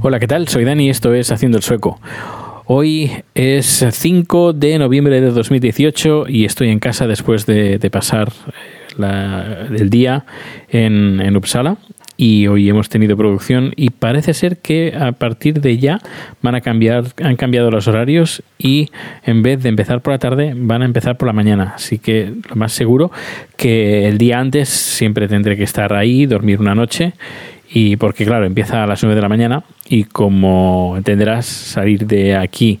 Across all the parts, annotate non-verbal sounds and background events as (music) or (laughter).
Hola, ¿qué tal? Soy Dani y esto es Haciendo el Sueco. Hoy es 5 de noviembre de 2018 y estoy en casa después de, pasar eh, el día en, en Uppsala y hoy hemos tenido producción y parece ser que a partir de ya van a cambiar, han cambiado los horarios y en vez de empezar por la tarde van a empezar por la mañana. Así que lo más seguro que el día antes siempre tendré que estar ahí, dormir una noche y porque claro, empieza a las 9 de la mañana y como entenderás, salir de aquí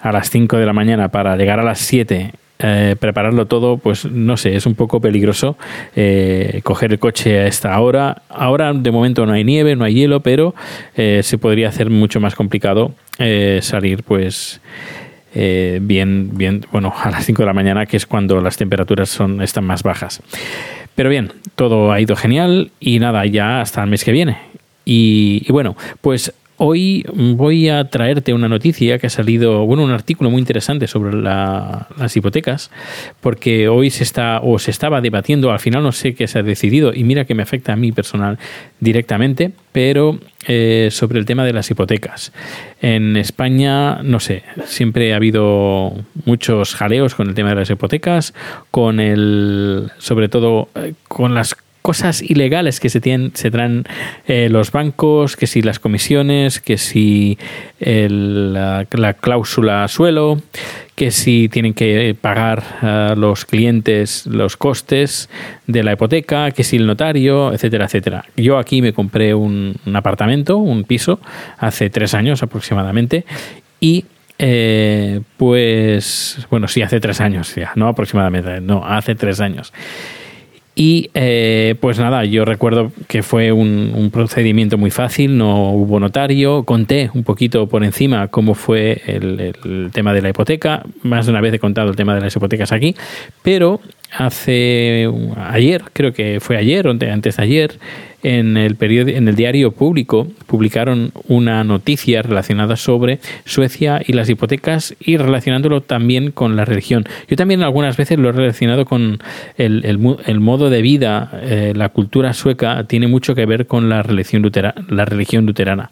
a las 5 de la mañana para llegar a las 7, eh, prepararlo todo, pues no sé, es un poco peligroso eh, coger el coche a esta hora. Ahora de momento no hay nieve, no hay hielo, pero eh, se podría hacer mucho más complicado salir pues bien, bien, bueno, (laughs) a las 5 de la mañana, que es cuando las temperaturas son, están más bajas. Pero bien, todo ha ido genial y nada, ya hasta el mes que viene. Y bueno, pues hoy voy a traerte una noticia que ha salido, bueno, un artículo muy interesante sobre la- las hipotecas, porque hoy se está o se estaba debatiendo, al final no sé qué se ha decidido, y mira que me afecta a mí personal directamente, pero eh, sobre el tema de las hipotecas. En España, no sé, siempre ha habido muchos jaleos con el tema de las hipotecas, con el, sobre todo eh, con las cosas ilegales que se, tienen, se traen eh, los bancos, que si las comisiones, que si el- la, la cláusula suelo, que si tienen que pagar a los clientes los costes de la hipoteca, que si el notario, etcétera, etcétera. Yo aquí me compré un, un apartamento, un piso, hace tres años aproximadamente, y eh, pues, bueno, sí, hace tres años ya, no aproximadamente, no, hace tres años. Y eh, pues nada, yo recuerdo que fue un, un procedimiento muy fácil, no hubo notario, conté un poquito por encima cómo fue el, tema de la hipoteca, más de una vez he contado el tema de las hipotecas aquí, pero hace ayer, creo que fue ayer o antes de ayer, en el, periódico, en el diario público publicaron una noticia relacionada sobre Suecia y las hipotecas y relacionándolo también con la religión. Yo también algunas veces lo he relacionado con el, el, el modo de vida, eh, la cultura sueca tiene mucho que ver con la religión, lutera, la religión luterana.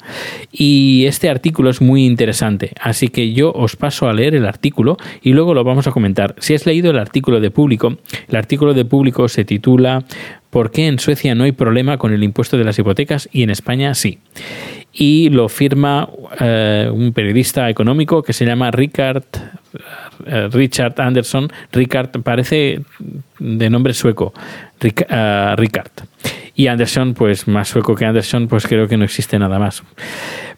Y este artículo es muy interesante, así que yo os paso a leer el artículo y luego lo vamos a comentar. Si has leído el artículo de público, el artículo de público se titula ¿Por qué en Suecia no hay problema con el impuesto de las hipotecas y en España sí? Y lo firma eh, un periodista económico que se llama Richard, eh, Richard Anderson. Richard parece de nombre sueco. Uh, Richard. Y Anderson, pues más sueco que Anderson, pues creo que no existe nada más.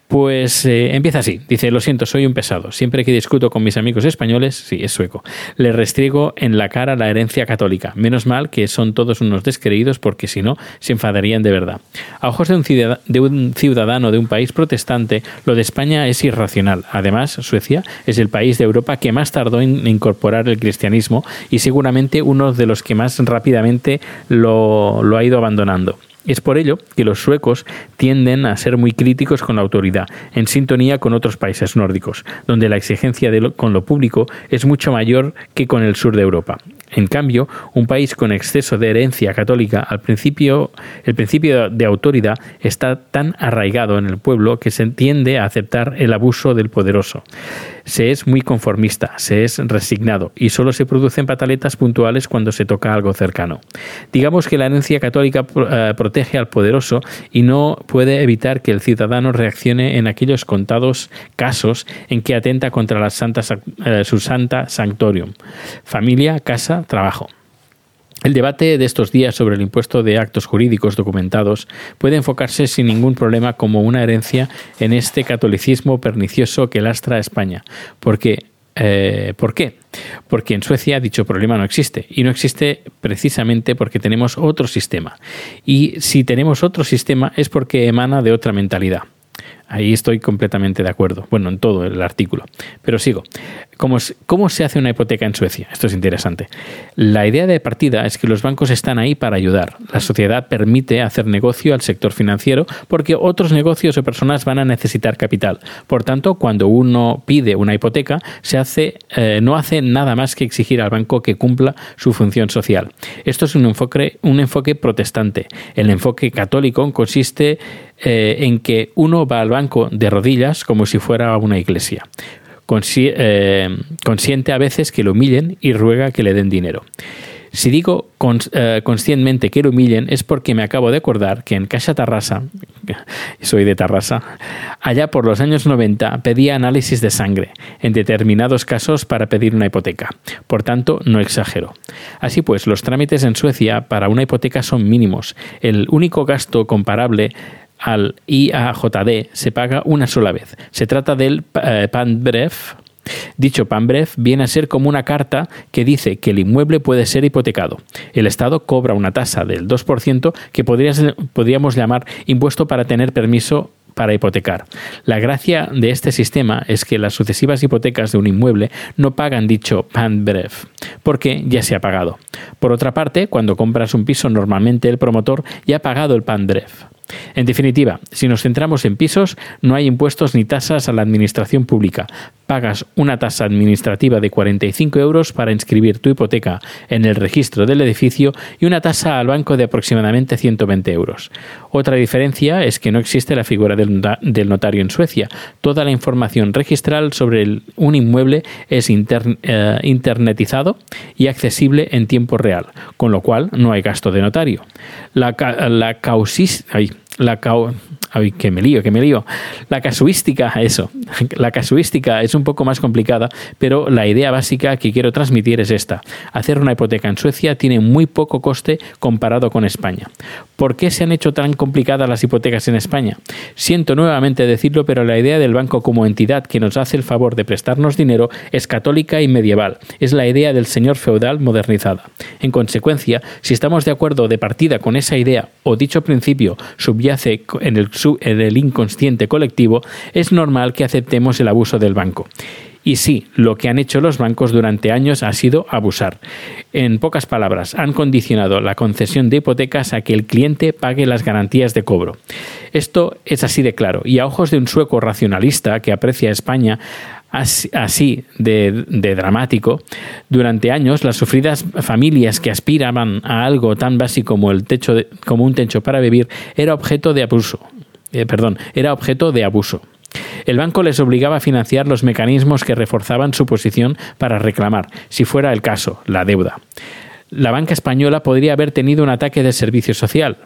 Pues eh, empieza así. Dice, lo siento, soy un pesado. Siempre que discuto con mis amigos españoles, sí, es sueco, le restriego en la cara la herencia católica. Menos mal que son todos unos descreídos porque si no, se enfadarían de verdad. A ojos de un, ciudadano de un país protestante, lo de España es irracional. Además, Suecia es el país de Europa que más tardó en incorporar el cristianismo y seguramente uno de los que más rápidamente lo ha ido abandonando. Es por ello que los suecos tienden a ser muy críticos con la autoridad, en sintonía con otros países nórdicos, donde la exigencia con lo público es mucho mayor que con el sur de Europa. En cambio, un país con exceso de herencia católica, al principio, el principio de autoridad está tan arraigado en el pueblo que se tiende a aceptar el abuso del poderoso. Se es muy conformista, se es resignado y solo se producen pataletas puntuales cuando se toca algo cercano. Digamos que la herencia católica uh, protege al poderoso y no puede evitar que el ciudadano reaccione en aquellos contados casos en que atenta contra la santa, uh, su santa sanctorium. Familia, casa, trabajo. El debate de estos días sobre el impuesto de actos jurídicos documentados puede enfocarse sin ningún problema como una herencia en este catolicismo pernicioso que lastra a España, porque eh, ¿Por qué? Porque en Suecia dicho problema no existe y no existe precisamente porque tenemos otro sistema. Y si tenemos otro sistema es porque emana de otra mentalidad. Ahí estoy completamente de acuerdo. Bueno, en todo el artículo. Pero sigo. ¿Cómo, ¿Cómo se hace una hipoteca en Suecia? Esto es interesante. La idea de partida es que los bancos están ahí para ayudar. La sociedad permite hacer negocio al sector financiero porque otros negocios o personas van a necesitar capital. Por tanto, cuando uno pide una hipoteca, se hace, eh, no hace nada más que exigir al banco que cumpla su función social. Esto es un enfoque, un enfoque protestante. El enfoque católico consiste eh, en que uno va al banco de rodillas como si fuera una iglesia. Eh, consiente a veces que lo humillen y ruega que le den dinero. Si digo eh, conscientemente que lo humillen es porque me acabo de acordar que en Casa Tarrasa, (laughs) soy de Tarrasa, allá por los años 90 pedía análisis de sangre, en determinados casos para pedir una hipoteca. Por tanto, no exagero. Así pues, los trámites en Suecia para una hipoteca son mínimos. El único gasto comparable al IAJD se paga una sola vez. Se trata del eh. Dicho PANBREF viene a ser como una carta que dice que el inmueble puede ser hipotecado. El Estado cobra una tasa del 2% que podríamos llamar impuesto para tener permiso para hipotecar. La gracia de este sistema es que las sucesivas hipotecas de un inmueble no pagan dicho PANBREF, porque ya se ha pagado. Por otra parte, cuando compras un piso, normalmente el promotor ya ha pagado el PANBREF. En definitiva, si nos centramos en pisos, no hay impuestos ni tasas a la administración pública. Pagas una tasa administrativa de 45 euros para inscribir tu hipoteca en el registro del edificio y una tasa al banco de aproximadamente 120 euros. Otra diferencia es que no existe la figura del notario en Suecia. Toda la información registral sobre un inmueble es eh, internetizado y accesible en tiempo real, con lo cual no hay gasto de notario. La, la causis, la Ay, que me lío, que me lío. La casuística, eso. (laughs) La casuística es un poco más complicada, pero la idea básica que quiero transmitir es esta. Hacer una hipoteca en Suecia tiene muy poco coste comparado con España. ¿Por qué se han hecho tan complicadas las hipotecas en España? Siento nuevamente decirlo, pero la idea del banco como entidad que nos hace el favor de prestarnos dinero es católica y medieval. Es la idea del señor feudal modernizada. En consecuencia, si estamos de acuerdo de partida con esa idea o dicho principio subyace en el en el inconsciente colectivo, es normal que aceptemos el abuso del banco. Y sí, lo que han hecho los bancos durante años ha sido abusar. En pocas palabras, han condicionado la concesión de hipotecas a que el cliente pague las garantías de cobro. Esto es así de claro, y a ojos de un sueco racionalista que aprecia a España, así de, dramático, durante años las sufridas familias que aspiraban a algo tan básico como un techo para vivir era objeto de abuso. Eh, perdón, era objeto de abuso. El banco les obligaba a financiar los mecanismos que reforzaban su posición para reclamar, si fuera el caso, la deuda. La banca española podría haber tenido un ataque de servicio social.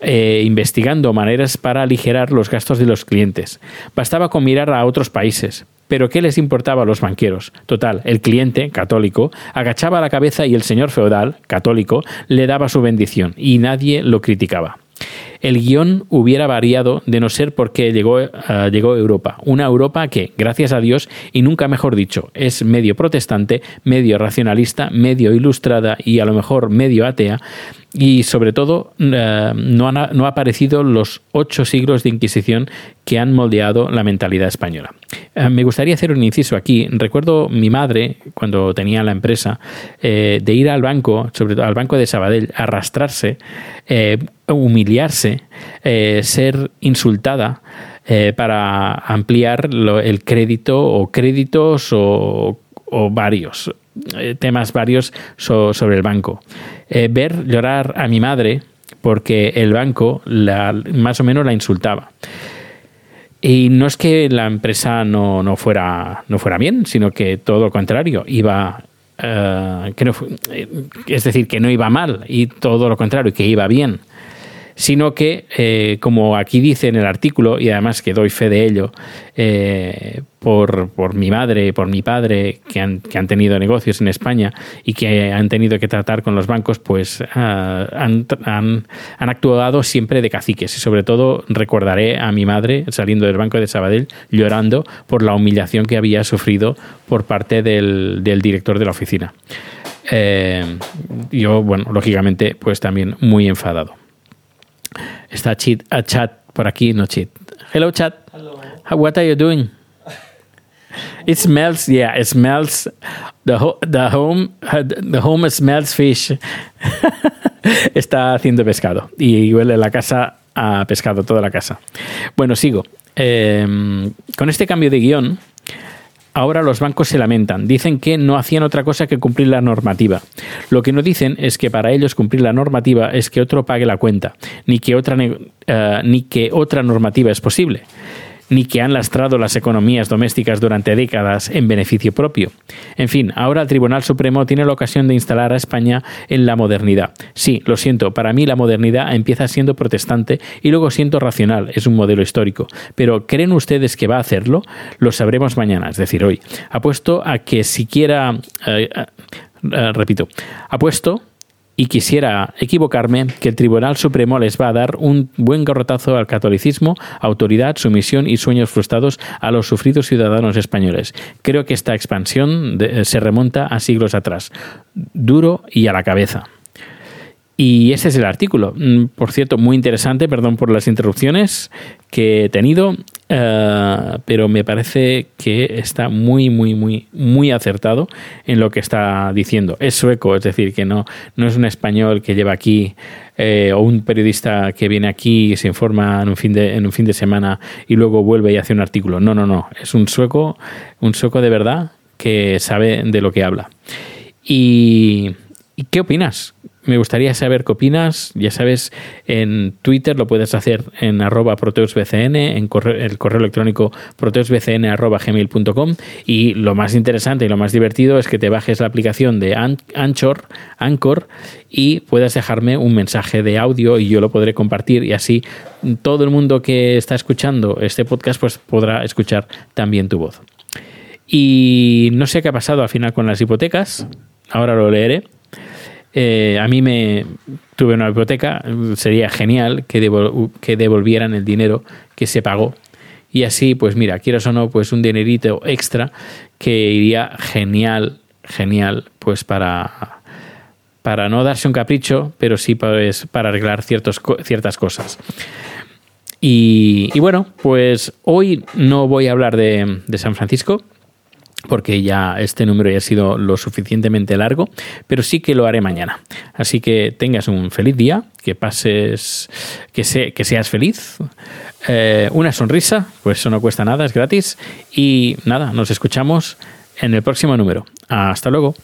Eh, investigando maneras para aligerar los gastos de los clientes. Bastaba con mirar a otros países. Pero ¿qué les importaba a los banqueros? Total, el cliente, católico, agachaba la cabeza y el señor feudal, católico, le daba su bendición y nadie lo criticaba el guion hubiera variado de no ser porque llegó, eh, llegó Europa. Una Europa que, gracias a Dios, y nunca mejor dicho, es medio protestante, medio racionalista, medio ilustrada y a lo mejor medio atea, y sobre todo eh, no, han, no aparecido los ocho siglos de Inquisición que han moldeado la mentalidad española. Eh, me gustaría hacer un inciso aquí. Recuerdo mi madre, cuando tenía la empresa, de ir al banco, sobre todo al banco de Sabadell, arrastrarse, humillarse, eh, ser insultada eh, para ampliar el crédito o créditos o, varios eh, temas varios sobre el banco. ver llorar a mi madre porque el banco más o menos la insultaba. Y no es que la empresa no, no, fuera, no fuera bien, sino que todo lo contrario, iba que es decir, que no iba mal y todo lo contrario, que iba bien sino que, eh, como aquí dice en el artículo, y además que doy fe de ello, eh, por, por, mi madre, por mi padre, que han, que han, tenido negocios en España y que han tenido que tratar con los bancos, pues ah, han, han, han, actuado siempre de caciques. Y sobre todo recordaré a mi madre saliendo del banco de Sabadell llorando por la humillación que había sufrido por parte del, del director de la oficina. Eh, yo, bueno, lógicamente, pues también muy enfadado. Está cheat, a chat por aquí, no cheat. Hello, chat. Hello. How, what are you doing? (laughs) It smells, yeah, it smells. The, ho- the home, the home smells fish. (laughs) Está haciendo pescado y huele la casa a pescado, toda la casa. Bueno, sigo. Eh, con este cambio de guion, ahora los bancos se lamentan. Dicen que no hacían otra cosa que cumplir la normativa. Lo que no dicen es que para ellos cumplir la normativa es que otro pague la cuenta, ni que otra, eh, ni que otra normativa es posible ni que han lastrado las economías domésticas durante décadas en beneficio propio. En fin, ahora el Tribunal Supremo tiene la ocasión de instalar a España en la modernidad. Sí, lo siento, para mí la modernidad empieza siendo protestante y luego siendo racional, es un modelo histórico. Pero ¿creen ustedes que va a hacerlo? Lo sabremos mañana, es decir, hoy. Apuesto a que siquiera... eh, eh, eh, repito, apuesto y quisiera equivocarme que el Tribunal Supremo les va a dar un buen garrotazo al catolicismo, autoridad, sumisión y sueños frustrados a los sufridos ciudadanos españoles. Creo que esta expansión de- se remonta a siglos atrás. Duro y a la cabeza. Y ese es el artículo. Mm, Por cierto, muy interesante, perdón por las interrupciones que he tenido, eh, pero me parece que está muy, muy, muy, muy acertado en lo que está diciendo. Es sueco, es decir, que no, no es un español que lleva aquí eh, o un periodista que viene aquí y se informa en un, fin de, en un fin de semana y luego vuelve y hace un artículo. No, no, no. Es un sueco, un sueco de verdad que sabe de lo que habla. ¿Y, ¿y qué opinas? Me gustaría saber qué opinas. Ya sabes, en Twitter lo puedes hacer en arroba proteusbcn, en correo- el correo electrónico proteusbcn arroba gmail.com y lo más interesante y lo más divertido es que te bajes la aplicación de An- Anchor, Anchor y puedas dejarme un mensaje de audio y yo lo podré compartir y así todo el mundo que está escuchando este podcast pues podrá escuchar también tu voz. Y no sé qué ha pasado al final con las hipotecas. Ahora lo leeré. Eh, a mí me tuve una hipoteca. Sería genial que, devol- que devolvieran el dinero que se pagó. Y así, pues mira, quieras o no, pues un dinerito extra que iría genial, genial, pues para, para no darse un capricho, pero sí pues, para arreglar ciertas cosas. Y, y bueno, pues hoy no voy a hablar de, de San Francisco, porque ya este número ya ha sido lo suficientemente largo, pero sí que lo haré mañana. Así que tengas un feliz día, que pases, que, se- que seas feliz, eh, una sonrisa, pues eso no cuesta nada, es gratis, y nada, nos escuchamos en el próximo número. Hasta luego.